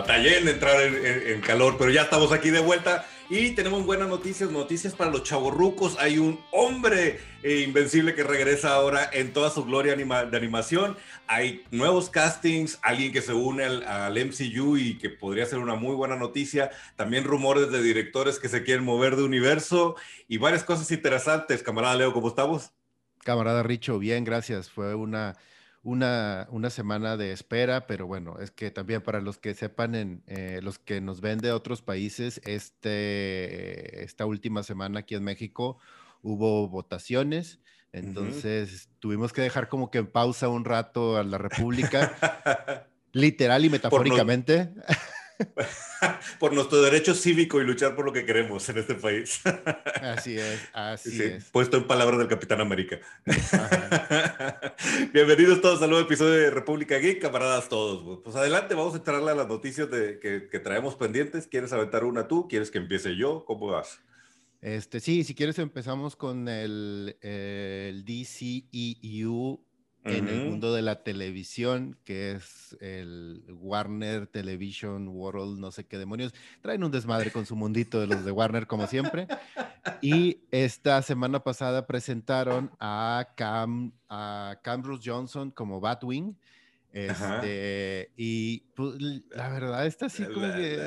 batallé en entrar en, calor, pero ya estamos aquí de vuelta y tenemos buenas noticias, noticias para los chavorrucos. Hay un hombre eh, invencible que regresa ahora en toda su gloria de animación. Hay nuevos castings, alguien que se une al, al, MCU y que podría ser una muy buena noticia. También rumores de directores que se quieren mover de universo y varias cosas interesantes. Camarada Leo, ¿cómo estamos? Camarada Richo, bien, gracias. Fue una una, una semana de espera, pero bueno, es que también para los que sepan, en, eh, los que nos ven de otros países, este, esta última semana aquí en México hubo votaciones, entonces tuvimos que dejar como que en pausa un rato a la República, literal y metafóricamente. por nuestro derecho cívico y luchar por lo que queremos en este país. así es, así es. Puesto en palabras del Capitán América. Bienvenidos todos al nuevo episodio de República Geek, camaradas todos. Pues adelante, vamos a entrarle a las noticias de, que, traemos pendientes. ¿Quieres aventar una tú? ¿Quieres que empiece yo? ¿Cómo vas? Este, sí, si quieres empezamos con el, el DCEU en el mundo de la televisión, que es el Warner Television World, no sé qué demonios. Traen un desmadre con su mundito de los de Warner, como siempre. Y esta semana pasada presentaron a Cam, a Cam Bruce Johnson como Batwing. Este, y pues, la verdad está así como que...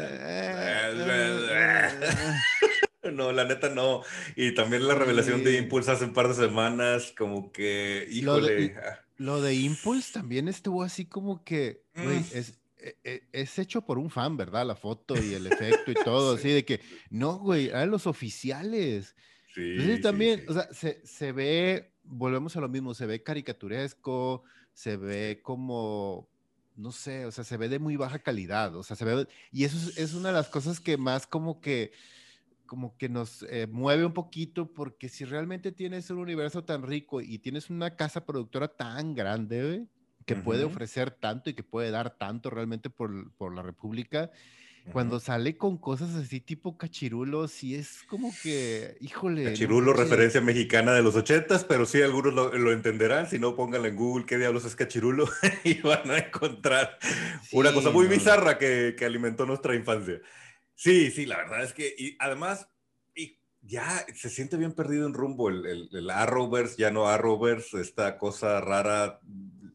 No, la neta no. Y también la revelación de Impulse hace un par de semanas, como que, híjole. Ah. Lo de Impulse también estuvo así como que, güey, mm. es, e, e, es, hecho por un fan, ¿verdad? La foto y el efecto y todo, así de que, no, güey, eran los oficiales. Sí, Entonces también, o sea, se, se, ve, volvemos a lo mismo, se ve caricaturesco, se ve como, no sé, o sea, se ve de muy baja calidad, o sea, se ve, y eso es, es una de las cosas que más como que como que nos eh, mueve un poquito porque si realmente tienes un universo tan rico y tienes una casa productora tan grande, que puede ofrecer tanto y que puede dar tanto realmente por, por la República, cuando sale con cosas así tipo cachirulo, sí es como que, híjole. Cachirulo, referencia mexicana de los ochentas, pero sí algunos lo, entenderán. Si no, pónganlo en Google qué diablos es cachirulo y van a encontrar una cosa muy bizarra que, que alimentó nuestra infancia. Sí, sí, la verdad es que, y además, y ya se siente bien perdido en rumbo el, el, el Arrowverse, ya no Arrowverse, esta cosa rara,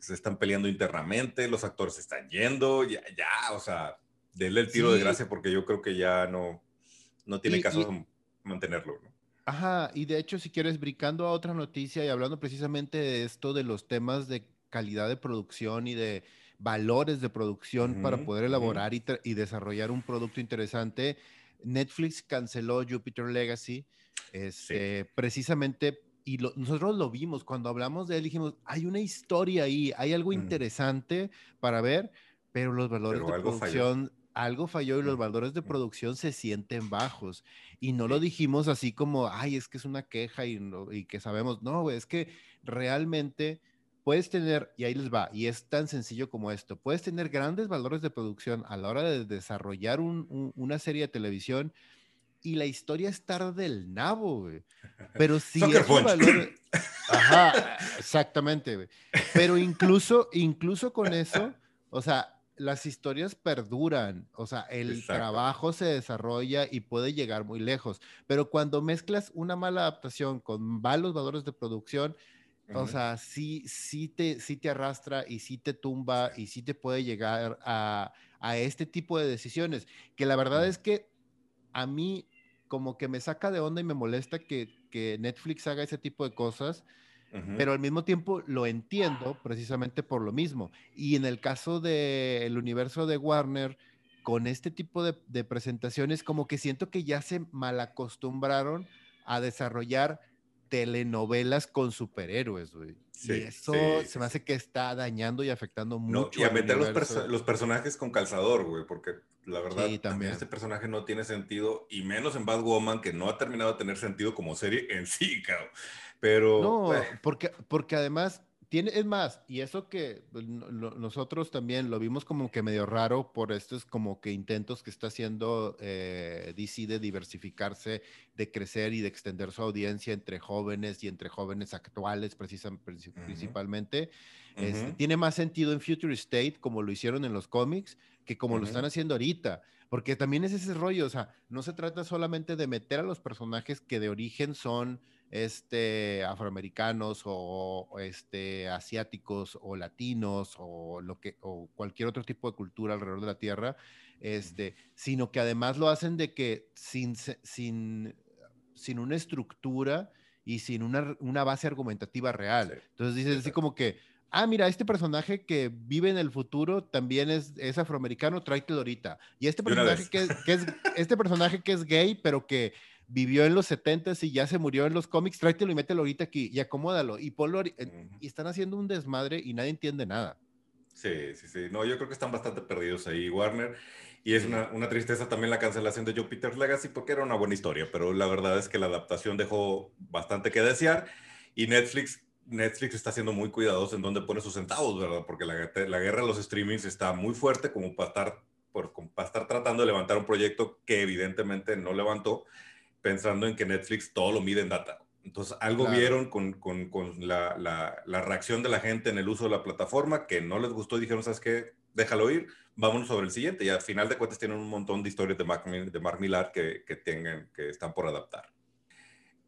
se están peleando internamente, los actores se están yendo, ya, ya, o sea, denle el tiro de gracia porque yo creo que ya no, no tiene caso mantenerlo, ¿no? Ajá, y de hecho, si quieres, brincando a otra noticia y hablando precisamente de esto, de los temas de calidad de producción y de valores de producción para poder elaborar y, desarrollar un producto interesante. Netflix canceló Jupiter Legacy, este, precisamente, y nosotros lo vimos, cuando hablamos de él dijimos, hay una historia ahí, hay algo interesante para ver, pero los valores de producción... Algo falló y los valores de producción se sienten bajos. Y no lo dijimos así como, ay, es que es una queja y, y que sabemos. No, es que realmente puedes tener, y ahí les va, y es tan sencillo como esto, puedes tener grandes valores de producción a la hora de desarrollar una serie de televisión y la historia estar del nabo, güey. Pero si esos valores... Ajá, exactamente, güey. Pero incluso, incluso con eso, o sea, las historias perduran, o sea, el trabajo se desarrolla y puede llegar muy lejos. Pero cuando mezclas una mala adaptación con malos valores de producción, o sea, sí, sí, te, sí te arrastra y sí te tumba y sí te puede llegar a, este tipo de decisiones. Que la verdad es que a mí como que me saca de onda y me molesta que, Netflix haga ese tipo de cosas, pero al mismo tiempo lo entiendo precisamente por lo mismo. Y en el caso del universo de Warner, con este tipo de, de presentaciones, como que siento que ya se malacostumbraron a desarrollar telenovelas con superhéroes, güey. y eso se me hace que está dañando y afectando mucho. y a meter los, personajes con calzador, güey, porque la verdad, también. este personaje no tiene sentido, y menos en Batwoman, que no ha terminado de tener sentido como serie en sí, cabrón. Pero. No, porque, porque además tiene, es más, y eso que pues, nosotros también lo vimos como que medio raro por estos como que intentos que está haciendo eh, DC de diversificarse, de crecer y de extender su audiencia entre jóvenes y entre jóvenes actuales principalmente. Este, tiene más sentido en Future State como lo hicieron en los cómics que como lo están haciendo ahorita. Porque también es ese rollo, o sea, no se trata solamente de meter a los personajes que de origen son este, afroamericanos o, este, asiáticos o latinos o, lo que, o cualquier otro tipo de cultura alrededor de la Tierra, este, sino que además lo hacen de que sin, sin, sin una estructura y sin una, una base argumentativa real. Entonces dices así como que, ah, mira, este personaje que vive en el futuro también es, es afroamericano, tráetelo ahorita. Y este personaje que, que, es, este personaje que es gay, pero que vivió en los 70 y ya se murió en los cómics, tráetelo y mételo ahorita aquí y acomódalo y ponlo. Y están haciendo un desmadre y nadie entiende nada. Sí, sí, sí. No, yo creo que están bastante perdidos ahí, Warner. Y es una, una, tristeza también la cancelación de Jupiter's Legacy porque era una buena historia, pero la verdad es que la adaptación dejó bastante que desear y Netflix, Netflix está siendo muy cuidadoso en dónde pone sus centavos, ¿verdad? Porque la, la guerra de los streamings está muy fuerte como para estar, por, para estar tratando de levantar un proyecto que evidentemente no levantó pensando en que Netflix todo lo mide en data. Entonces, algo vieron con, con, con la, la, la, reacción de la gente en el uso de la plataforma que no les gustó y dijeron, ¿sabes qué? Déjalo ir, vámonos sobre el siguiente. Y al final de cuentas tienen un montón de historias de Mark, de Mark Millar que, que, tengan, que están por adaptar.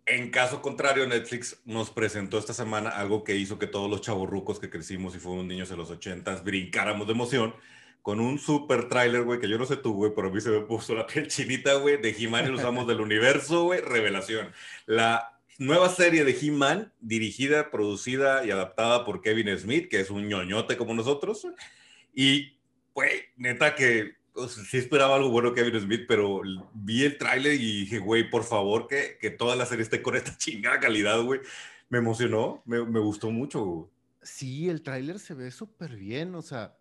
En caso contrario, Netflix nos presentó esta semana algo que hizo que todos los chavorrucos que crecimos y fuimos niños en los 80 brincáramos de emoción, con un super tráiler, güey, que yo no sé tú, güey, pero a mí se me puso la piel chinita, güey, de He-Man y los amos del universo, güey, revelación. La nueva serie de He-Man, dirigida, producida y adaptada por Kevin Smith, que es un ñoñote como nosotros. Y, güey, neta que sí esperaba algo bueno Kevin Smith, pero vi el tráiler y dije, güey, por favor, que, que toda la serie esté con esta chingada calidad, güey. Me emocionó, me, me gustó mucho, güey. Sí, el tráiler se ve súper bien, o sea,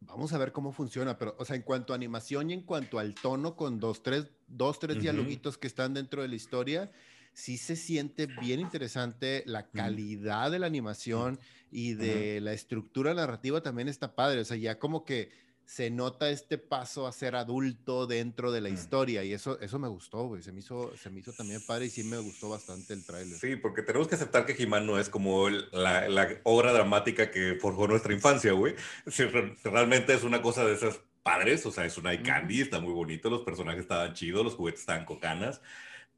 Vamos a ver cómo funciona, pero, o sea, en cuanto a animación y en cuanto al tono, con dos, tres, dos, tres dialoguitos que están dentro de la historia, sí se siente bien interesante. La calidad de la animación y de la estructura narrativa también está padre. O sea, ya como que se nota este paso a ser adulto dentro de la mm. historia y eso, eso me gustó, güey. Se me, hizo, se me hizo también padre y sí me gustó bastante el tráiler. Sí, porque tenemos que aceptar que He-Man no es como la, la, obra dramática que forjó nuestra infancia, güey. realmente es una cosa de esas padres, o sea, es una candy, está muy bonito, los personajes estaban chidos, los juguetes estaban cocanas,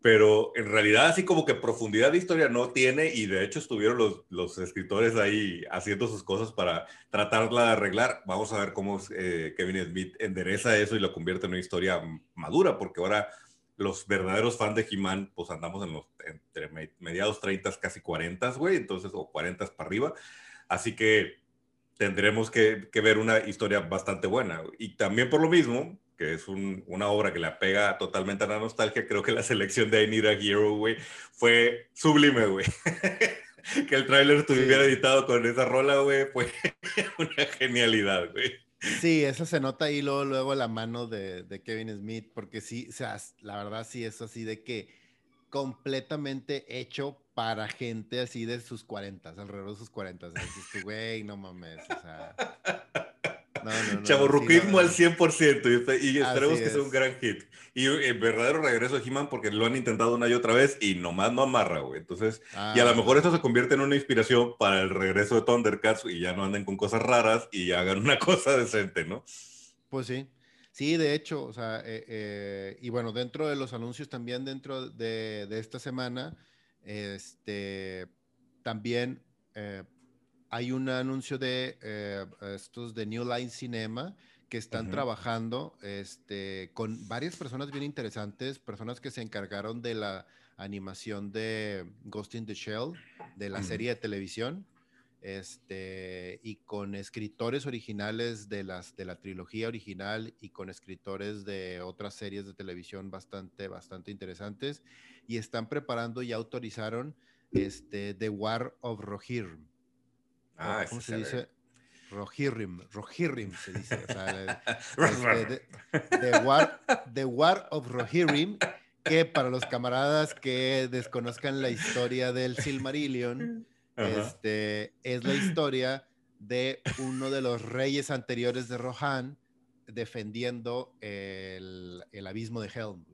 pero en realidad así como que profundidad de historia no tiene y de hecho estuvieron los, los escritores ahí haciendo sus cosas para tratarla de arreglar. Vamos a ver cómo eh, Kevin Smith endereza eso y lo convierte en una historia madura, porque ahora los verdaderos fans de He-Man pues andamos en los entre mediados 30, casi 40, güey, entonces, o 40 para arriba. Así que tendremos que, que ver una historia bastante buena. Y también por lo mismo, que es una obra que la pega totalmente a la nostalgia, creo que la selección de I Need a Hero, güey, fue sublime, güey. que el tráiler estuviera editado con esa rola, güey, fue una genialidad, güey. Sí, eso se nota ahí luego, luego la mano de, de, Kevin Smith, porque sí, o sea, la verdad sí es así de que completamente hecho para gente así de sus 40, alrededor de sus 40. O sea, güey, no mames, o sea... No, no, al 100% y, y esperemos que sea un gran hit. Y el verdadero regreso de He-Man porque lo han intentado una y otra vez y nomás no amarra, güey. Entonces, y a lo ah. mejor esto se convierte en una inspiración para el regreso de Thundercats y ya no anden con cosas raras y hagan una cosa decente, ¿no? Pues sí. Sí, de hecho, o sea, eh, eh, y bueno, dentro de los anuncios también dentro de, de esta semana, este, también eh, hay un anuncio de eh, estos de New Line Cinema que están trabajando este, con varias personas bien interesantes, personas que se encargaron de la animación de Ghost in the Shell, de la serie de televisión, este, y con escritores originales de, las, de la trilogía original y con escritores de otras series de televisión bastante, bastante interesantes, y están preparando y autorizaron este, The War of Rohirrim Ah, ¿Cómo se dice? Rohirrim, Rohirrim se dice. the, War, the War of Rohirrim, que para los camaradas que desconozcan la historia del Silmarillion, este, es la historia de uno de los reyes anteriores de Rohan defendiendo el, el abismo de Helm,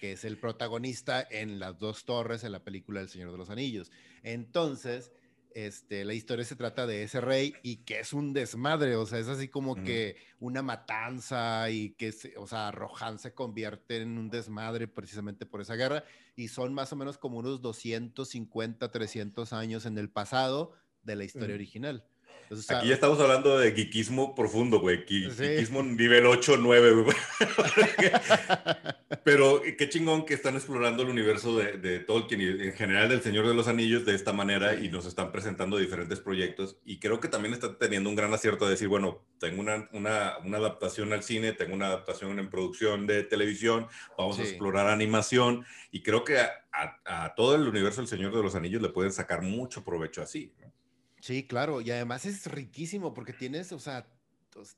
que es el protagonista en las dos torres en la película El Señor de los Anillos. Entonces, este, la historia se trata de ese rey y que es un desmadre, o sea, es así como que una matanza y que, o sea, Rohan se convierte en un desmadre precisamente por esa guerra y son más o menos como unos 250, 300 años en el pasado de la historia original. Aquí ya estamos hablando de geekismo profundo, güey. Geekismo nivel 8, 9, güey. Pero qué chingón que están explorando el universo de, de, Tolkien y en general del Señor de los Anillos de esta manera y nos están presentando diferentes proyectos. Y creo que también están teniendo un gran acierto de decir, bueno, tengo una, una, una adaptación al cine, tengo una adaptación en producción de televisión, vamos a explorar animación. Y creo que a, a, a, todo el universo del Señor de los Anillos le pueden sacar mucho provecho así. ¿no? Sí, claro, y además es riquísimo porque tienes, o sea,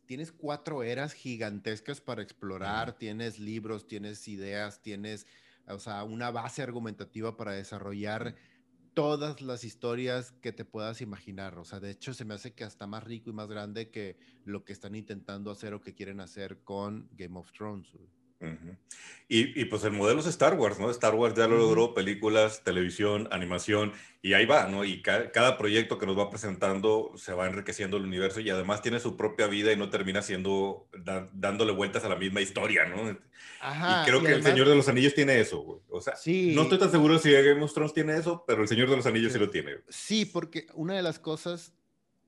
tienes cuatro eras gigantescas para explorar, tienes libros, tienes ideas, tienes, o sea, una base argumentativa para desarrollar todas las historias que te puedas imaginar. O sea, de hecho, se me hace que hasta más rico y más grande que lo que están intentando hacer o que quieren hacer con Game of Thrones y, pues el modelo es Star Wars, ¿no? Star Wars ya lo logró, películas, televisión, animación, y ahí va, ¿no? Y cada proyecto que nos va presentando se va enriqueciendo el universo y además tiene su propia vida y no termina siendo, dándole vueltas a la misma historia, ¿no? y creo que El Señor de los Anillos tiene eso, güey. O sea, no estoy tan seguro si Game of Thrones tiene eso, pero El Señor de los Anillos sí, sí lo tiene. Sí, porque una de las cosas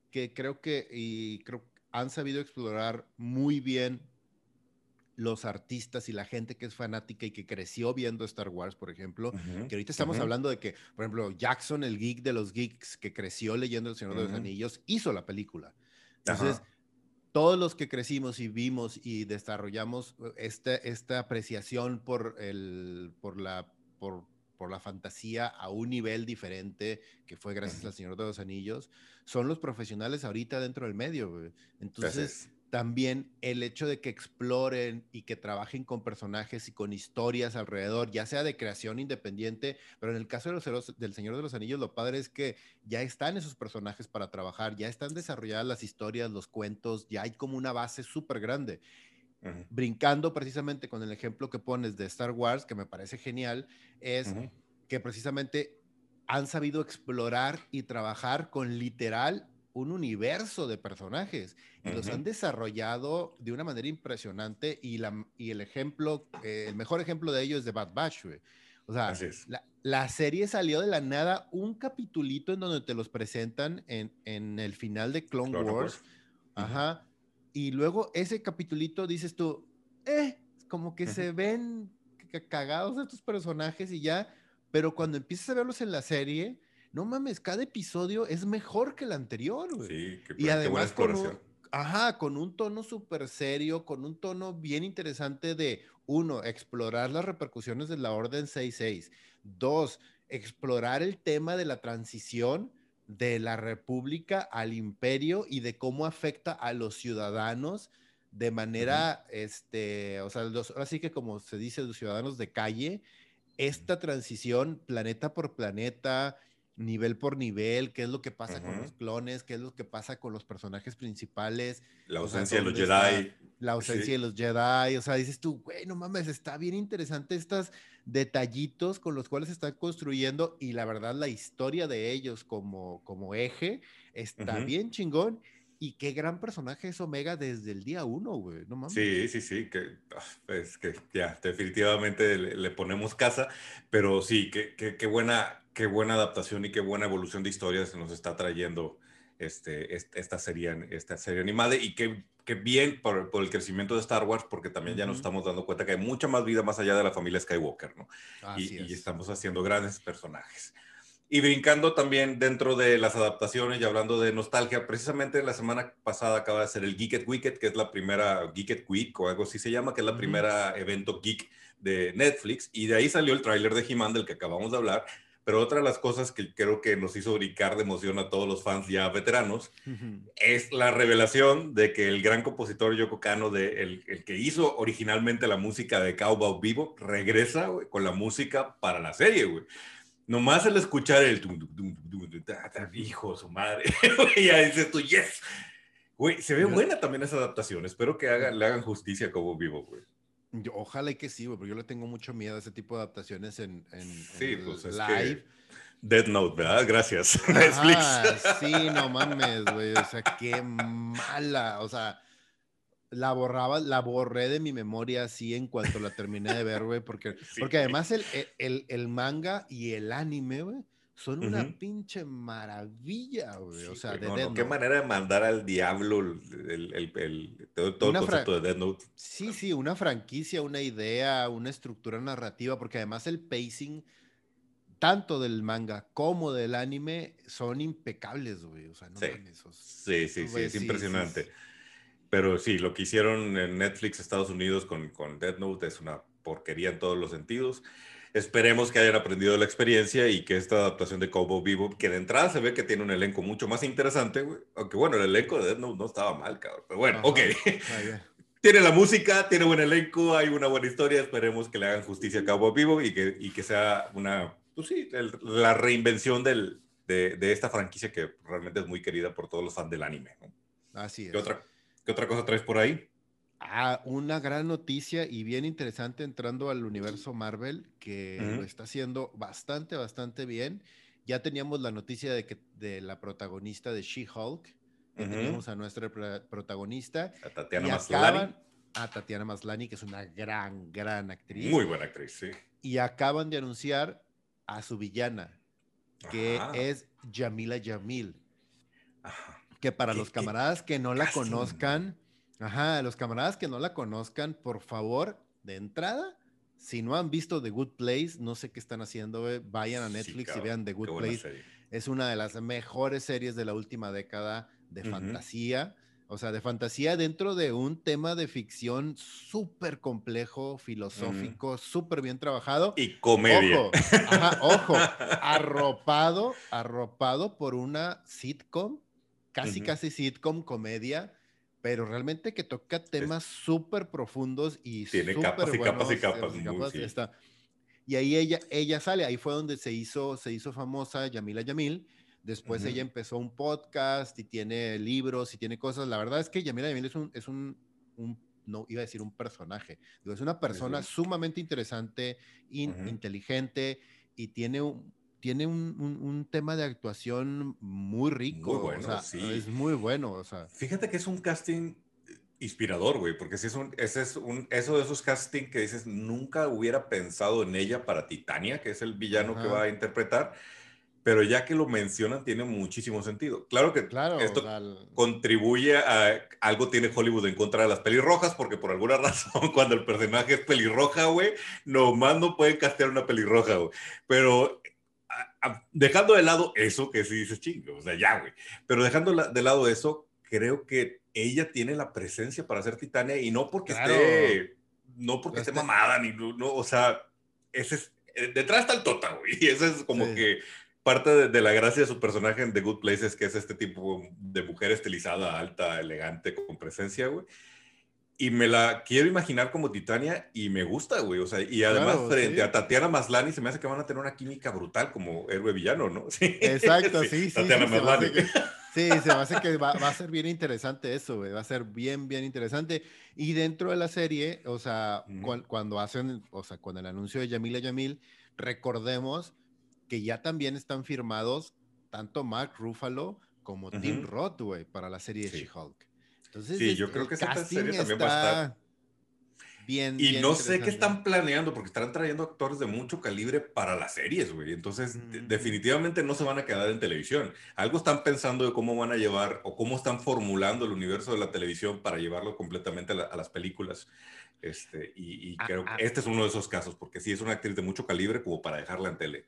que creo que, y creo han sabido explorar muy bien los artistas y la gente que es fanática y que creció viendo Star Wars, por ejemplo, que ahorita estamos hablando de que, por ejemplo, Jackson, el geek de los geeks que creció leyendo El Señor de los Anillos, hizo la película. Entonces, todos los que crecimos y vimos y desarrollamos uh, esta, esta apreciación por, el, por, la, por, por la fantasía a un nivel diferente, que fue gracias al Señor de los Anillos, son los profesionales ahorita dentro del medio. Entonces, también el hecho de que exploren y que trabajen con personajes y con historias alrededor, ya sea de creación independiente, pero en el caso de los, del Señor de los Anillos, lo padre es que ya están esos personajes para trabajar, ya están desarrolladas las historias, los cuentos, ya hay como una base súper grande. Brincando precisamente con el ejemplo que pones de Star Wars, que me parece genial, es que precisamente han sabido explorar y trabajar con literal un universo de personajes y los han desarrollado de una manera impresionante y, la, y el ejemplo, eh, el mejor ejemplo de ello es de Bad Batch, O sea, la, la, serie salió de la nada, un capitulito en donde te los presentan en, en el final de Clone, Wars. Ajá. Y luego ese capitulito dices tú, eh, como que se ven cagados estos personajes y ya, pero cuando empiezas a verlos en la serie, no mames, cada episodio es mejor que el anterior, güey. Sí, qué, y además con un, ajá, con un tono súper serio, con un tono bien interesante de, uno, explorar las repercusiones de la Orden 66. Dos, explorar el tema de la transición de la República al Imperio y de cómo afecta a los ciudadanos de manera, este, o sea, los, ahora sí que como se dice, los ciudadanos de calle, esta transición planeta por planeta, nivel por nivel, qué es lo que pasa con los clones, qué es lo que pasa con los personajes principales. La ausencia de los Jedi. La ausencia de los Jedi. O sea, dices tú, güey, no mames, está bien interesante estos detallitos con los cuales se están construyendo y la verdad la historia de ellos como, como eje está bien chingón. Y qué gran personaje es Omega desde el día uno, güey. No mames. Sí, sí, sí. Que, ah, es que ya, definitivamente le, ponemos casa. Pero sí, qué, qué, qué buena qué buena adaptación y qué buena evolución de historias nos está trayendo este, esta, serie, esta serie animada y qué, qué bien por, por, el crecimiento de Star Wars, porque también ya nos estamos dando cuenta que hay mucha más vida más allá de la familia Skywalker, ¿no? Y, y, estamos haciendo grandes personajes. Y brincando también dentro de las adaptaciones y hablando de nostalgia, precisamente la semana pasada acaba de ser el Geek at Wicked, que es la primera Geek at Week o algo así se llama, que es la primera evento geek de Netflix, y de ahí salió el tráiler de He-Man del que acabamos de hablar, pero otra de las cosas que creo que nos hizo brincar de emoción a todos los fans ya veteranos es la revelación de que el gran compositor Yoko Kano, de, el, el que hizo originalmente la música de Cowboy Vivo, regresa con la música para la serie, güey. Nomás el escuchar el hijo, su madre, ya dices tú, yes. Güey, se ve buena también esa adaptación. Espero que le hagan justicia como vivo, güey. Ojalá y que sí, güey, pero yo le tengo mucho miedo a ese tipo de adaptaciones en, sí, pues live. Dead Note, ¿verdad? Gracias. sí, no mames, güey. O sea, qué mala. O sea, la borraba, la borré de mi memoria así en cuanto la terminé de ver, güey, porque, porque además el, el, el, manga y el anime, güey, son una pinche maravilla, güey. o sea, de no, Qué manera de mandar al diablo el, el, todo, el concepto de Dead Note. Sí, sí, una franquicia, una idea, una estructura narrativa, porque además el pacing tanto del manga como del anime son impecables, güey. O sea, no sí. sí, sí, sí, es impresionante. Pero sí, lo que hicieron en Netflix Estados Unidos con, con Death Note es una porquería en todos los sentidos. Esperemos que hayan aprendido la experiencia y que esta adaptación de Cowboy Vivo, que de entrada se ve que tiene un elenco mucho más interesante, güey. Aunque bueno, el elenco de Death Note no estaba mal, cabrón. Pero bueno, ok. tiene la música, tiene buen elenco, hay una buena historia. Esperemos que le hagan justicia a Cowboy Vivo y que, y que sea una, pues sí, la reinvención del, de, de, esta franquicia que realmente es muy querida por todos los fans del anime. Así es. ¿Qué otra, ¿Qué otra cosa traes por ahí? Ah, una gran noticia y bien interesante entrando al universo Marvel, que lo está haciendo bastante, bastante bien. Ya teníamos la noticia de que de la protagonista de She-Hulk, teníamos a nuestra protagonista. A Tatiana Maslany. a Tatiana Maslany, que es una gran, gran actriz. Muy buena actriz, sí. Y acaban de anunciar a su villana, que es Jamila Jamil. Ajá que para los camaradas que no la conozcan, ajá, los camaradas que no la conozcan, por favor, de entrada, si no han visto The Good Place, no sé qué están haciendo, vayan a Netflix y vean The Good Place. Es una de las mejores series de la última década de fantasía. O sea, de fantasía dentro de un tema de ficción súper complejo, filosófico, súper bien trabajado. Y comedia. Ojo, ajá, ojo, arropado, arropado por una sitcom casi, casi sitcom, comedia, pero realmente que toca temas súper profundos y Tiene capas y capas y capas. Y ahí ella, ella sale, ahí fue donde se hizo, se hizo famosa Yamila Yamil. Después ella empezó un podcast y tiene libros y tiene cosas. La verdad es que Yamila Yamil es un, es un, no iba a decir un personaje, es una persona sumamente interesante, inteligente y tiene un, tiene un, tema de actuación muy rico. Muy bueno, sí. Es muy bueno, o sea. Fíjate que es un casting inspirador, güey, porque si es un, ese es un, eso de esos castings que dices, nunca hubiera pensado en ella para Titania, que es el villano que va a interpretar, pero ya que lo mencionan, tiene muchísimo sentido. Claro que claro, esto contribuye a algo tiene Hollywood en contra de las pelirrojas, porque por alguna razón, cuando el personaje es pelirroja, güey, nomás no pueden castear una pelirroja, güey. Pero dejando de lado eso, que sí dices chingo, o sea, ya, güey. Pero dejando de lado eso, creo que ella tiene la presencia para ser Titania y no porque esté, no porque esté mamada, ni, no, o sea, ese es, eh, detrás está el Tota, güey. Y ese es como que parte de, la gracia de su personaje en The Good Place es que es este tipo de mujer estilizada, alta, elegante, con presencia, güey y me la quiero imaginar como Titania y me gusta, güey. O sea, y además frente a Tatiana Maslani se me hace que van a tener una química brutal como héroe villano, ¿no? Sí. Exacto, sí, sí. Tatiana Maslany. sí, se me hace que va, a ser bien interesante eso, güey. Va a ser bien, bien interesante. Y dentro de la serie, o sea, cuando hacen, o sea, con el anuncio de Yamila Yamil, recordemos que ya también están firmados tanto Mark Ruffalo como Tim Roth, güey, para la serie de She-Hulk sí, yo creo que esta serie también va a estar. Bien, y no sé qué están planeando, porque están trayendo actores de mucho calibre para las series, güey. Entonces, definitivamente no se van a quedar en televisión. Algo están pensando de cómo van a llevar o cómo están formulando el universo de la televisión para llevarlo completamente a, las películas. Este, y, ah, creo que ah. este es uno de esos casos, porque sí es una actriz de mucho calibre como para dejarla en tele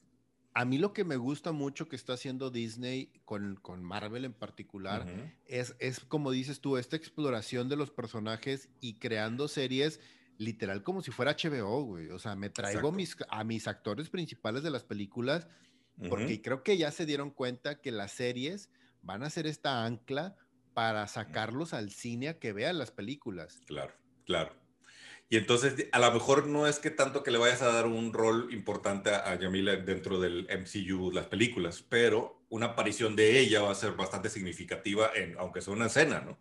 a mí lo que me gusta mucho que está haciendo Disney con, con Marvel en particular es, es, como dices tú, esta exploración de los personajes y creando series literal como si fuera HBO, güey. O sea, me traigo mis, a mis actores principales de las películas porque creo que ya se dieron cuenta que las series van a ser esta ancla para sacarlos al cine a que vean las películas. Claro, claro. Y entonces, a lo mejor no es que tanto que le vayas a dar un rol importante a, Yamila dentro del MCU, las películas, pero una aparición de ella va a ser bastante significativa, en, aunque sea una escena, ¿no?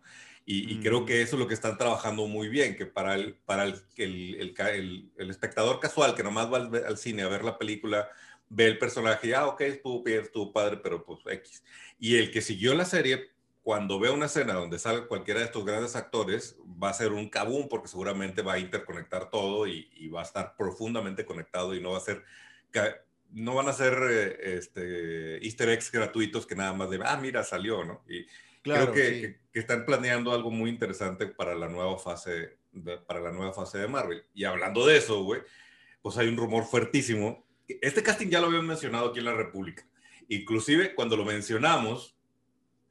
Y, creo que eso es lo que están trabajando muy bien, que para el, para el, el, el, espectador casual que nomás va al, cine a ver la película, ve el personaje ah, ok, estuvo bien, estuvo padre, pero pues X. Y el que siguió la serie, cuando vea una escena donde sale cualquiera de estos grandes actores, va a ser un cabum porque seguramente va a interconectar todo y, va a estar profundamente conectado y no va a ser, no van a ser eh, este, easter eggs gratuitos que nada más de, ah, mira, salió, ¿no? Y, Creo que, están planeando algo muy interesante para la nueva fase de, para la nueva fase de Marvel. Y hablando de eso, güey, pues hay un rumor fuertísimo. Este casting ya lo habían mencionado aquí en la República. Inclusive cuando lo mencionamos,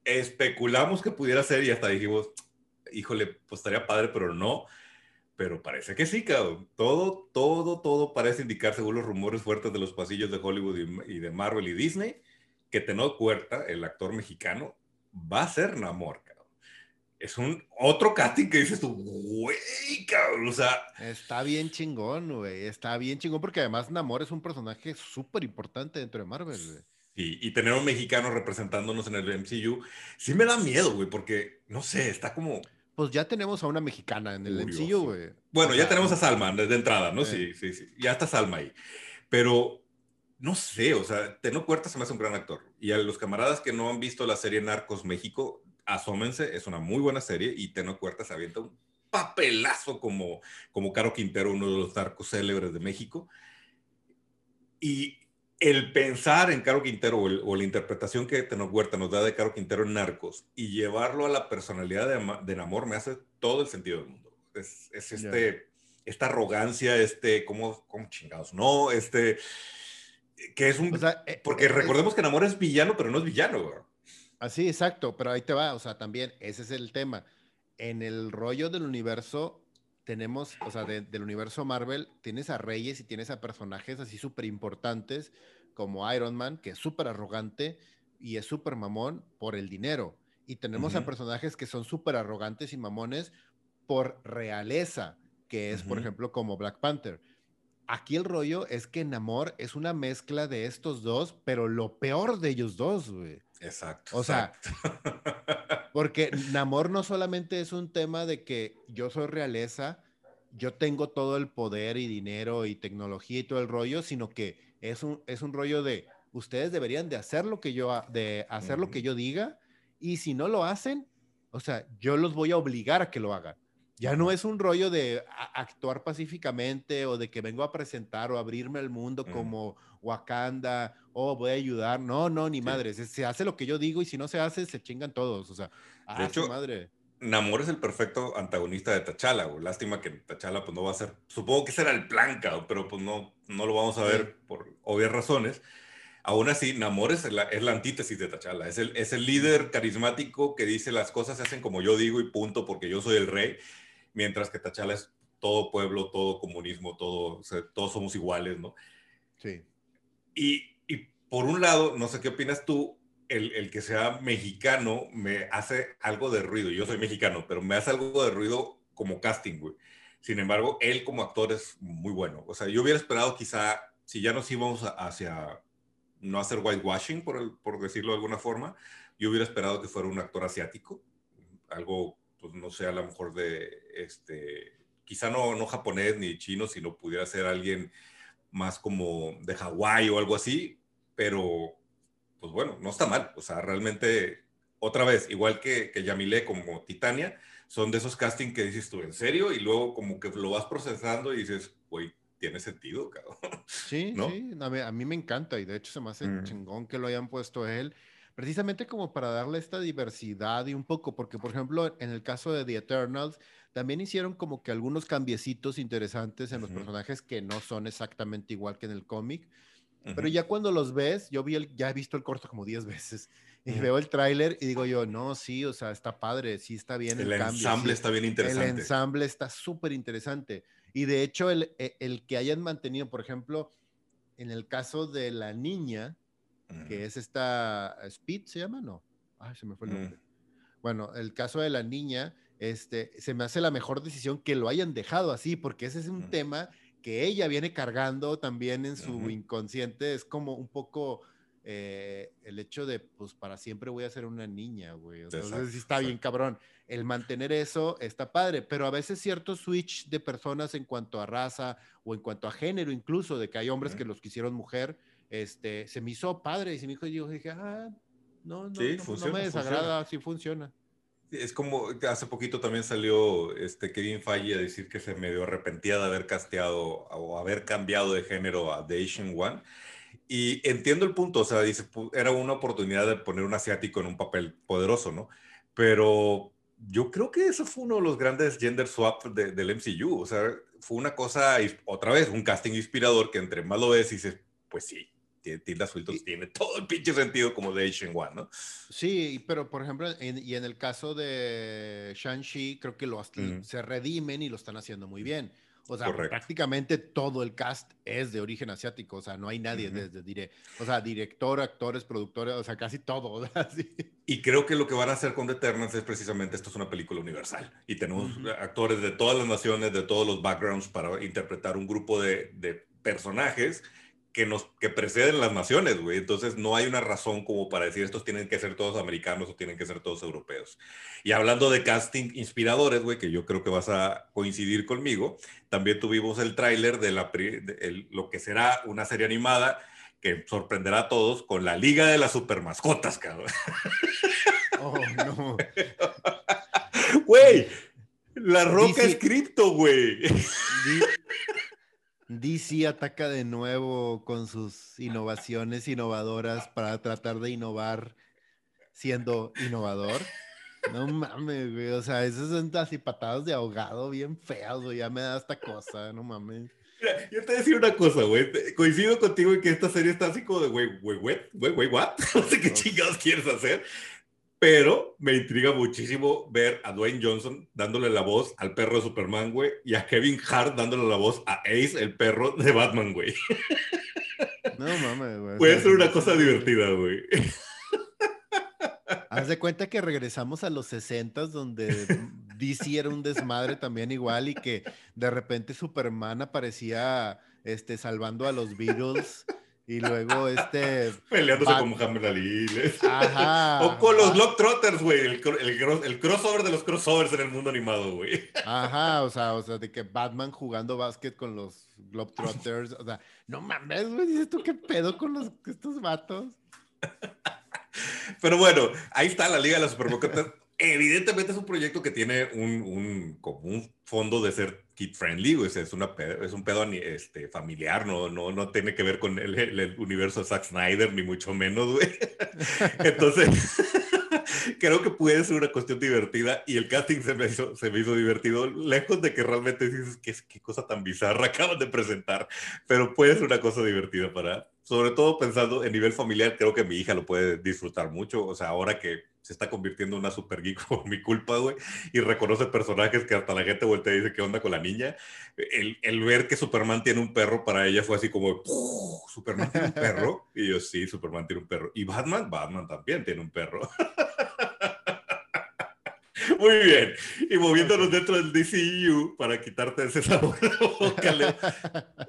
especulamos que pudiera ser y hasta dijimos, híjole, pues estaría padre, pero no. Pero parece que sí, cabrón. Todo, todo, todo parece indicar, según los rumores fuertes de los pasillos de Hollywood y, de Marvel y Disney, que Tenoch Huerta, el actor mexicano, va a ser Namor, cabrón. Es un otro casting que dices tú, güey, cabrón, o sea. Está bien chingón, güey, está bien chingón porque además Namor es un personaje súper importante dentro de Marvel, güey. Y, tener un mexicano representándonos en el MCU, sí me da miedo, güey, porque, no sé, está como... Pues ya tenemos a una mexicana en el MCU, güey. Bueno, ya tenemos a Salma desde entrada, ¿no? Sí, sí, sí. Ya está Salma ahí. Pero no sé, o sea, Teno Puerta se me hace un gran actor. Y a los camaradas que no han visto la serie Narcos México, asómense, es una muy buena serie y Teno Puerta se avienta un papelazo como, como Caro Quintero, uno de los narcos célebres de México. Y el pensar en Caro Quintero o, la interpretación que Teno Huerta nos da de Caro Quintero en Narcos y llevarlo a la personalidad de, de Namor me hace todo el sentido del mundo. Es, este, esta arrogancia, este, ¿cómo, ¿cómo chingados? No, este que es un... Eh, porque eh, recordemos que Namor es villano, pero no es villano, Así, exacto, pero ahí te va, o sea, también ese es el tema. En el rollo del universo tenemos, o sea, del universo Marvel, tienes a reyes y tienes a personajes así súper importantes como Iron Man, que es súper arrogante y es súper mamón por el dinero. Y tenemos a personajes que son súper arrogantes y mamones por realeza, que es, por ejemplo, como Black Panther. Aquí el rollo es que Namor es una mezcla de estos dos, pero lo peor de ellos dos, güey. Exacto. O sea, porque Namor no solamente es un tema de que yo soy realeza, yo tengo todo el poder y dinero y tecnología y todo el rollo, sino que es un, es un rollo de ustedes deberían de hacer lo que yo, de hacer lo que yo diga, y si no lo hacen, o sea, yo los voy a obligar a que lo hagan. Ya no es un rollo de actuar pacíficamente o de que vengo a presentar o abrirme al mundo como Wakanda o voy a ayudar. No, no, ni madre. Se, hace lo que yo digo y si no se hace, se chingan todos. O sea, de hecho, madre. Namor es el perfecto antagonista de T'Challa. Lástima que T'Challa pues no va a ser. Supongo que será el plan, pero pues no, no lo vamos a ver por obvias razones. Aún así, Namor es la, es la antítesis de T'Challa. Es el, es el líder carismático que dice las cosas se hacen como yo digo y punto, porque yo soy el rey mientras que Tachala es todo pueblo, todo comunismo, todo, todos somos iguales, ¿no? Sí. Y, y, por un lado, no sé qué opinas tú, el, el, que sea mexicano me hace algo de ruido. Yo soy mexicano, pero me hace algo de ruido como casting, güey. Sin embargo, él como actor es muy bueno. O sea, yo hubiera esperado quizá, si ya nos íbamos hacia no hacer whitewashing, por, el, por decirlo de alguna forma, yo hubiera esperado que fuera un actor asiático, algo pues no sé, a lo mejor de, este, quizá no, no japonés ni chino, sino pudiera ser alguien más como de Hawái o algo así, pero pues bueno, no está mal, o sea, realmente, otra vez, igual que, que Yamile como Titania, son de esos castings que dices tú, ¿en serio? Y luego como que lo vas procesando y dices, güey, tiene sentido, cabrón. Sí, sí, a mí, me encanta y de hecho se me hace mm. chingón que lo hayan puesto él precisamente como para darle esta diversidad y un poco, porque por ejemplo en el caso de The Eternals también hicieron como que algunos cambiecitos interesantes en los personajes que no son exactamente igual que en el cómic, pero ya cuando los ves, yo vi el, ya he visto el corto como 10 veces y veo el tráiler y digo yo, no, sí, o sea, está padre, sí está bien el, el ensamble está bien interesante. El ensamble está súper interesante. Y de hecho, el, e, el, que hayan mantenido, por ejemplo, en el caso de la niña, que es esta Speed, ¿se llama? No. Ay, se me fue el nombre. Bueno, el caso de la niña, este, se me hace la mejor decisión que lo hayan dejado así, porque ese es un tema que ella viene cargando también en su inconsciente, es como un poco eh, el hecho de, pues para siempre voy a ser una niña, güey. Entonces sí está bien cabrón. El mantener eso está padre, pero a veces cierto switch de personas en cuanto a raza o en cuanto a género, incluso de que hay hombres que los quisieron mujer, este, se me hizo padre y se me dijo, yo dije, ah, no, no, no, me desagrada, así funciona. Es como hace poquito también salió este Kevin Feige a decir que se medio arrepentía de haber casteado o haber cambiado de género a The Asian One. Y entiendo el punto, o sea, dice, era una oportunidad de poner un asiático en un papel poderoso, ¿no? Pero yo creo que eso fue uno de los grandes gender swap del MCU, o sea, fue una cosa, otra vez, un casting inspirador que entre más lo ves y dices, pues sí, Tilda Swinton tiene todo el pinche sentido como de Asian One, ¿no? Sí, pero por ejemplo, y en el caso de Shang-Chi, creo que lo, se redimen y lo están haciendo muy bien. O sea, prácticamente todo el cast es de origen asiático, o sea, no hay nadie desde, diré, o sea, director, actores, productores, o sea, casi todo. Y creo que lo que van a hacer con The Eternals es precisamente, esto es una película universal, y tenemos actores de todas las naciones, de todos los backgrounds para interpretar un grupo de, de personajes que nos que preceden las naciones, güey. Entonces no hay una razón como para decir estos tienen que ser todos americanos o tienen que ser todos europeos. Y hablando de casting inspiradores, güey, que yo creo que vas a coincidir conmigo, también tuvimos el tráiler de, la, lo que será una serie animada que sorprenderá a todos con la Liga de las Supermascotas, cabrón. Oh, no. Güey, la roca es cripto, güey. DC ataca de nuevo con sus innovaciones innovadoras para tratar de innovar siendo innovador. No mames, güey. O sea, esos son así patadas de ahogado bien feas, güey. Ya me da esta cosa, no mames. Mira, yo te voy a decir una cosa, güey. Coincido contigo en que esta serie está así como de, güey, güey, güey, güey, what? No sé qué chingados quieres hacer pero me intriga muchísimo ver a Dwayne Johnson dándole la voz al perro de Superman, güey, y a Kevin Hart dándole la voz a Ace, el perro de Batman, güey. No mames, güey. Puede ser una cosa divertida, güey. Haz de cuenta que regresamos a los 60 donde DC era un desmadre también igual y que de repente Superman aparecía este, salvando a los Beatles y luego este. Peleándose con Muhammad Ali. Ajá. O con los Globetrotters, güey. El, el, crossover de los crossovers en el mundo animado, güey. Ajá, o sea, o sea, de que Batman jugando básquet con los Globetrotters. O sea, no mames, güey. Dices tú qué pedo con los, estos vatos. Pero bueno, ahí está la Liga de las Superbocotas evidentemente es un proyecto que tiene un, un, como un fondo de ser kid friendly, güey. Es, una, es un pedo este, familiar, no, no, no tiene que ver con el, el universo de Zack Snyder, ni mucho menos, güey. Entonces, creo que puede ser una cuestión divertida y el casting se me hizo, se me hizo divertido, lejos de que realmente dices que qué cosa tan bizarra acaban de presentar, pero puede ser una cosa divertida para, sobre todo pensando en nivel familiar, creo que mi hija lo puede disfrutar mucho, o sea, ahora que se está convirtiendo en una super geek por mi culpa, güey, y reconoce personajes que hasta la gente voltea y dice, ¿qué onda con la niña? El, el ver que Superman tiene un perro para ella fue así como, ¿Superman tiene un perro? Y yo, sí, Superman tiene un perro. ¿Y Batman? Batman también tiene un perro. Muy bien. Y moviéndonos dentro del DCU para quitarte ese sabor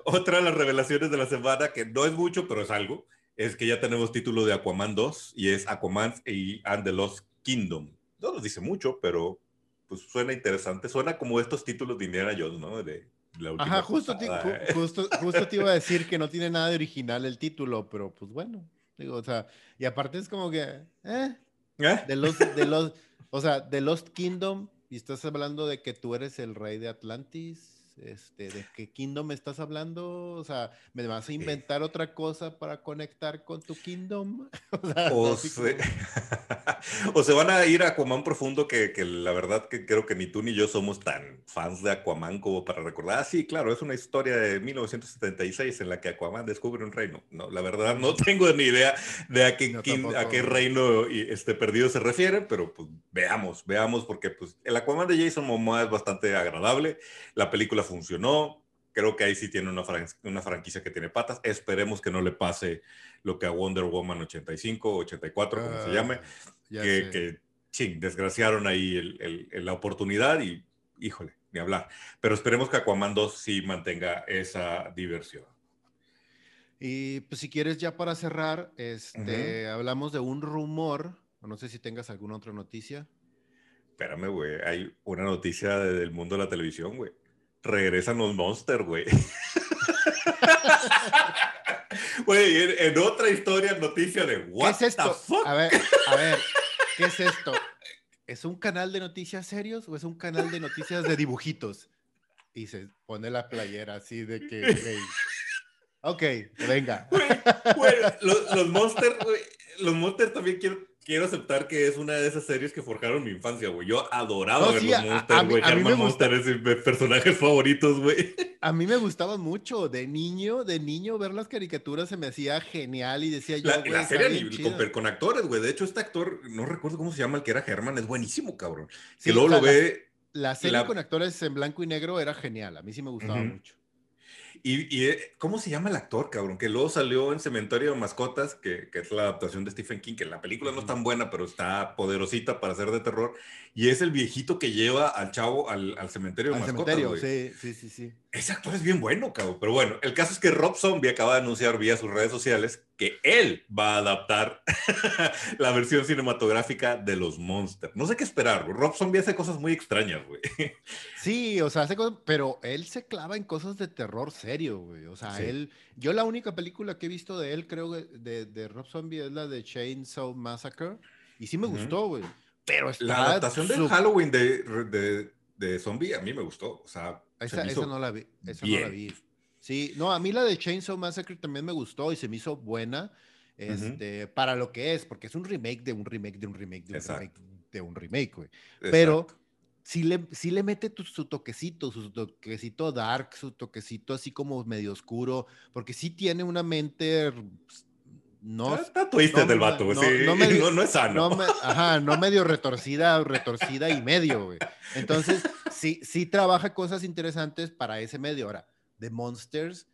Otra de las revelaciones de la semana, que no es mucho, pero es algo, es que ya tenemos título de Aquaman 2 y es Aquaman y And the Lost Kingdom. No nos dice mucho, pero pues suena interesante. Suena como estos títulos de Indiana Jones, ¿no? De, la última Ajá, justo te, justo, justo te iba a decir que no tiene nada de original el título, pero pues bueno. Digo, o sea, y aparte es como que, eh, ¿Eh? De los, de los, o sea, de Lost Kingdom, y estás hablando de que tú eres el rey de Atlantis, este, ¿de qué Kingdom estás hablando? O sea, ¿me vas a inventar otra cosa para conectar con tu Kingdom? o, se... o, se... van a ir a Aquaman profundo que, que, la verdad que creo que ni tú ni yo somos tan fans de Aquaman como para recordar. Ah, sí, claro, es una historia de 1976 en la que Aquaman descubre un reino. No, la verdad no tengo ni idea de a qué, a qué reino este, perdido se refiere, pero pues veamos, veamos, porque pues el Aquaman de Jason Momoa es bastante agradable. La película funcionó. Creo que ahí sí tiene una, una franquicia que tiene patas. Esperemos que no le pase lo que a Wonder Woman 85, 84, como se llame, ah, que, sí, desgraciaron ahí la oportunidad y, híjole, ni hablar. Pero esperemos que Aquaman 2 sí mantenga esa diversión. Y pues si quieres ya para cerrar, este, hablamos de un rumor, no sé si tengas alguna otra noticia. Espérame, güey, hay una noticia del mundo de la televisión, güey. Regresan los Monsters, güey. Güey, en, otra historia, noticia de What ¿Qué es esto? A ver, a ver, ¿qué es esto? ¿Es un canal de noticias serios o es un canal de noticias de dibujitos? Y se pone la playera así de que, Ok, venga. los, los Monsters, los Monsters también quiero, quiero aceptar que es una de esas series que forjaron mi infancia, güey. Yo adoraba ver los Monsters, güey. Herman Monster es mis personajes favoritos, güey. A mí me gustaban mucho. De niño, de niño, ver las caricaturas se me hacía genial y decía yo, La, la serie con, con, actores, güey. De hecho, este actor, no recuerdo cómo se llama, el que era Herman, es buenísimo, cabrón. que luego lo ve... La, serie con actores en blanco y negro era genial. A mí sí me gustaba mucho. Y, eh, ¿cómo se llama el actor, cabrón? Que luego salió en Cementerio de Mascotas, que, es la adaptación de Stephen King, que la película no es tan buena, pero está poderosita para ser de terror. Y es el viejito que lleva al chavo al, cementerio de mascotas. sí, sí, sí, sí. Ese actor es bien bueno, cabrón. Pero bueno, el caso es que Rob Zombie acaba de anunciar vía sus redes sociales que él va a adaptar la versión cinematográfica de los Monsters. No sé qué esperar. Rob Zombie hace cosas muy extrañas, güey. Sí, o sea, hace cosas, pero él se clava en cosas de terror serio, güey. O sea, él, yo la única película que he visto de él, creo, de, de Rob Zombie es la de Chainsaw Massacre. Y sí me gustó, güey. Pero está La adaptación de Halloween de, de, de, Zombie a mí me gustó. O sea, esa, no la vi. Esa no la vi. Sí, no, a mí la de Chainsaw Massacre también me gustó y se me hizo buena. Este, para lo que es, porque es un remake de un remake de un remake de un remake de un remake, güey. Pero sí le, sí le mete su toquecito, su toquecito dark, su toquecito así como medio oscuro, porque sí tiene una mente no está twisted del vato, no, sí. no, no, es sano. ajá, no medio retorcida, retorcida y medio, güey. Entonces, sí, sí trabaja cosas interesantes para ese medio. Ahora, The Monsters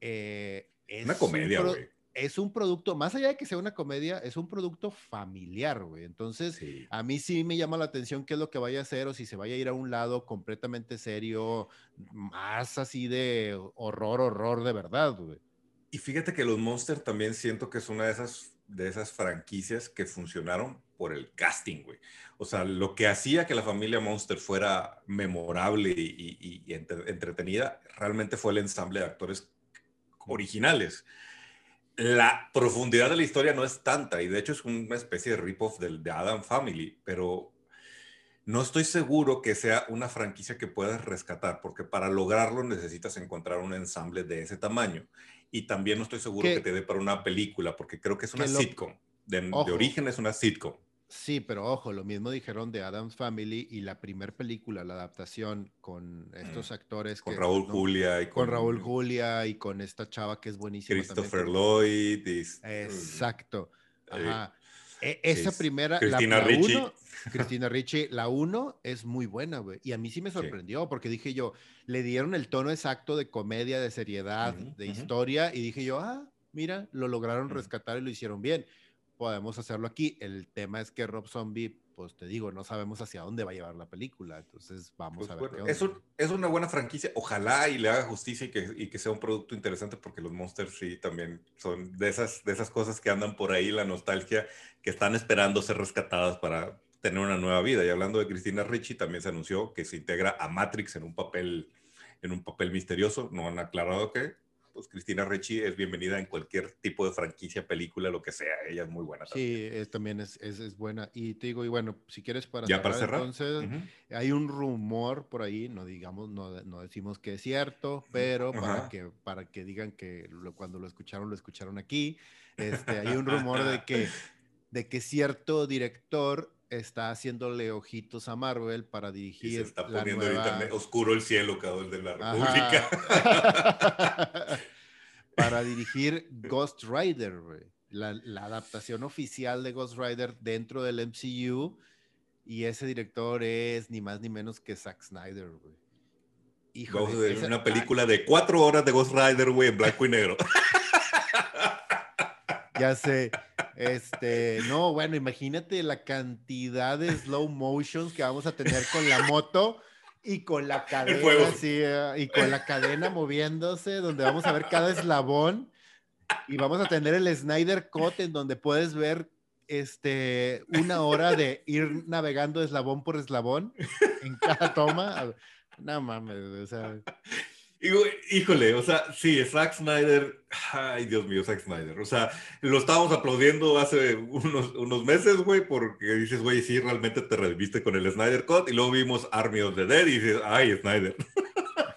eh, es una comedia, güey. Es un producto, más allá de que sea una comedia, es un producto familiar, güey. Entonces, a mí sí me llama la atención qué es lo que vaya a hacer o si se vaya a ir a un lado completamente serio, más así de horror, horror de verdad, güey. Y fíjate que los Monsters también siento que es una de esas, de esas franquicias que funcionaron por el casting, güey. O sea, lo que hacía que la familia Monster fuera memorable y, entretenida realmente fue el ensamble de actores originales. La profundidad de la historia no es tanta y de hecho es una especie de rip-off de, de Adam Family, pero no estoy seguro que sea una franquicia que puedas rescatar, porque para lograrlo necesitas encontrar un ensamble de ese tamaño. Y también no estoy seguro que te dé para una película, porque creo que es una sitcom. De, de, origen es una sitcom. Sí, pero ojo, lo mismo dijeron de Adam's Family y la primer película, la adaptación con estos mm. actores. Con Raúl Julia y con, Raúl Julia y con esta chava que es buenísima. Christopher Lloyd. Exacto. Ajá. E, esa primera. Cristina la, Ricci. Cristina Ricci, la uno es muy buena, güey. Y a mí sí me sorprendió porque dije yo, le dieron el tono exacto de comedia, de seriedad, de historia y dije yo, ah, mira, lo lograron rescatar y lo hicieron bien podemos hacerlo aquí. El tema es que Rob Zombie, pues te digo, no sabemos hacia dónde va a llevar la película. Entonces vamos pues a ver. qué es, es, una buena franquicia. Ojalá y le haga justicia y que, y que, sea un producto interesante porque los Monsters sí también son de esas, de esas cosas que andan por ahí, la nostalgia, que están esperando ser rescatadas para tener una nueva vida. Y hablando de Cristina Ricci, también se anunció que se integra a Matrix en un papel en un papel misterioso, no han aclarado qué, pues Cristina Ricci es bienvenida en cualquier tipo de franquicia, película, lo que sea. Ella es muy buena. También. Sí, también es, es, es, buena. Y te digo, y bueno, si quieres para, ¿Ya para cerrar, entonces hay un rumor por ahí, no digamos, no, no decimos que es cierto, pero para que, para que digan que cuando lo escucharon, lo escucharon aquí. Este, hay un rumor de que, de que cierto director está haciéndole ojitos a Marvel para dirigir. Y se está poniendo oscuro el cielo, cabrón, de la República. para dirigir Ghost Rider, la, adaptación oficial de Ghost Rider dentro del MCU. Y ese director es ni más ni menos que Zack Snyder, güey. Es una película de cuatro horas de Ghost Rider, güey, en blanco y negro. Ya sé. Este, no, bueno, imagínate la cantidad de slow motions que vamos a tener con la moto y con la cadena, eh, y con la cadena moviéndose, donde vamos a ver cada eslabón y vamos a tener el Snyder Cut en donde puedes ver este, una hora de ir navegando eslabón por eslabón en cada toma. No mames, o sea. Híjole, o sea, sí, Zack Snyder, ay Dios mío, Zack Snyder, o sea, lo estábamos aplaudiendo hace unos, unos meses, güey, porque dices, güey, sí, realmente te reviste con el Snyder Cut, y luego vimos Army of the Dead y dices, ay, Snyder.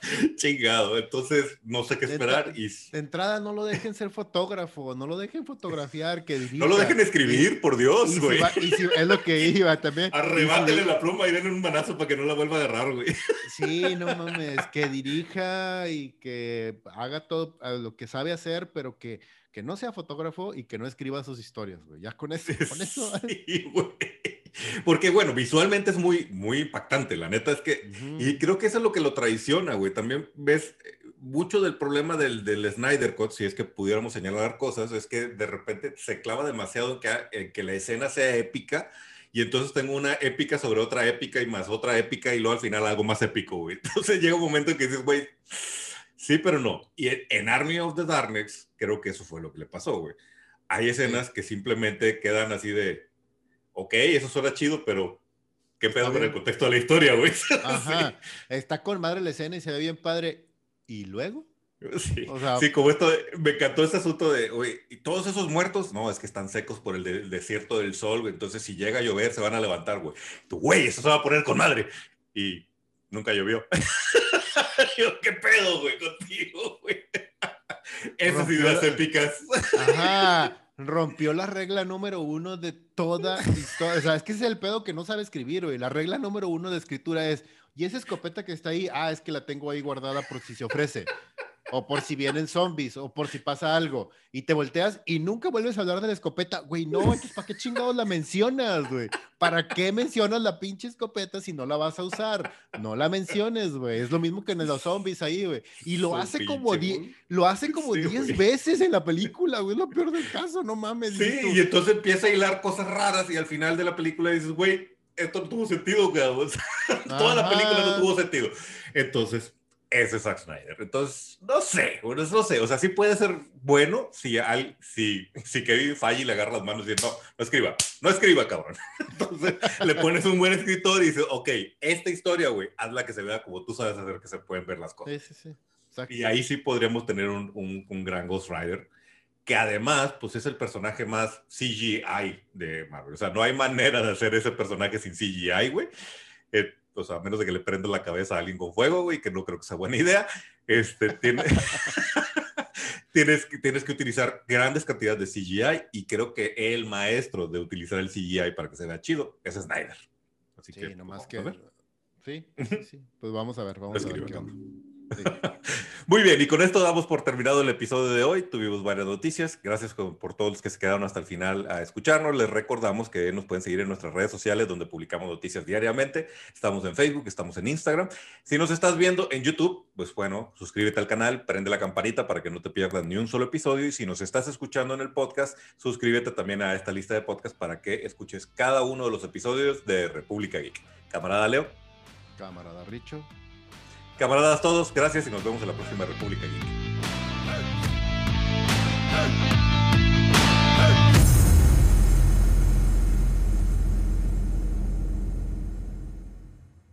Chingado, entonces no sé qué esperar. De, y... de entrada, no lo dejen ser fotógrafo, no lo dejen fotografiar, que No lo dejen escribir, por Dios, güey. es lo que iba también. Arrebátele la pluma y denle un manazo para que no la vuelva a agarrar, güey. Sí, no mames, que dirija y que haga todo lo que sabe hacer, pero que, que no sea fotógrafo y que no escriba sus historias, güey. Ya con eso, con eso. Sí, güey. Porque, bueno, visualmente es muy, muy impactante, la neta es que, y creo que eso es lo que lo traiciona, güey. También ves eh, mucho del problema del, del, Snyder Cut, si es que pudiéramos señalar cosas, es que de repente se clava demasiado en que, la escena sea épica, y entonces tengo una épica sobre otra épica y más otra épica, y luego al final algo más épico, güey. Entonces llega un momento en que dices, güey, sí, pero no. Y en Army of the Darkness, creo que eso fue lo que le pasó, güey. Hay escenas que simplemente quedan así de, ok, eso suena chido, pero ¿qué pedo con el contexto de la historia, güey? Ajá, está con madre la escena y se ve bien padre. ¿Y luego? Sí, sí como esto, me encantó este asunto de, güey, ¿y todos esos muertos? No, es que están secos por el, desierto del sol, güey, entonces si llega a llover se van a levantar, güey. Tú, güey, eso se va a poner con madre. Y nunca llovió. ¿qué pedo, güey, contigo, güey? Esas ideas épicas. Ajá rompió la regla número uno de toda historia. O sea, es que es el pedo que no sabe escribir, güey. La regla número uno de escritura es, y esa escopeta que está ahí, ah, es que la tengo ahí guardada por si se ofrece o por si vienen zombies, o por si pasa algo, y te volteas y nunca vuelves a hablar de la escopeta, güey, no, entonces, ¿para qué chingados la mencionas, güey? ¿Para qué mencionas la pinche escopeta si no la vas a usar? No la menciones, güey, es lo mismo que en los zombies ahí, güey, y lo hace como lo hace como 10 veces en la película, güey, lo peor del caso, no mames. Sí, y entonces empieza a hilar cosas raras y al final de la película dices, güey, esto no tuvo sentido, güey. Toda la película no tuvo sentido. Entonces, ese es Zack Snyder. Entonces, no sé, no sé. O sea, sí puede ser bueno si, hay, si, si Kevin falla y le agarra las manos y dice, no, no escriba, no escriba, cabrón. Entonces, le pones un buen escritor y dices, ok, esta historia, güey, hazla que se vea como tú sabes hacer que se pueden ver las cosas. Sí, sí, sí. Y ahí sí podríamos tener un, un, un, gran Ghost Rider, que además, pues es el personaje más CGI de Marvel. O sea, no hay manera de hacer ese personaje sin CGI, güey. Eh, o sea, a menos de que le prenda la cabeza a alguien con fuego, güey, que no creo que sea buena idea, este, tiene, tienes, tienes que utilizar grandes cantidades de CGI y creo que el maestro de utilizar el CGI para que se vea chido es Snyder. Así sí, que, nomás que... Sí, sí, sí, pues vamos a ver, vamos a ver qué onda. Muy bien, y con esto damos por terminado el episodio de hoy. Tuvimos varias noticias. Gracias por todos los que se quedaron hasta el final a escucharnos. Les recordamos que nos pueden seguir en nuestras redes sociales donde publicamos noticias diariamente. Estamos en Facebook, estamos en Instagram. Si nos estás viendo en YouTube, pues bueno, suscríbete al canal, prende la campanita para que no te pierdas ni un solo episodio. Y si nos estás escuchando en el podcast, suscríbete también a esta lista de podcast para que escuches cada uno de los episodios de República Geek. Camarada Leo. Camarada Richo. Camaradas todos, gracias y nos vemos en la próxima República Geek.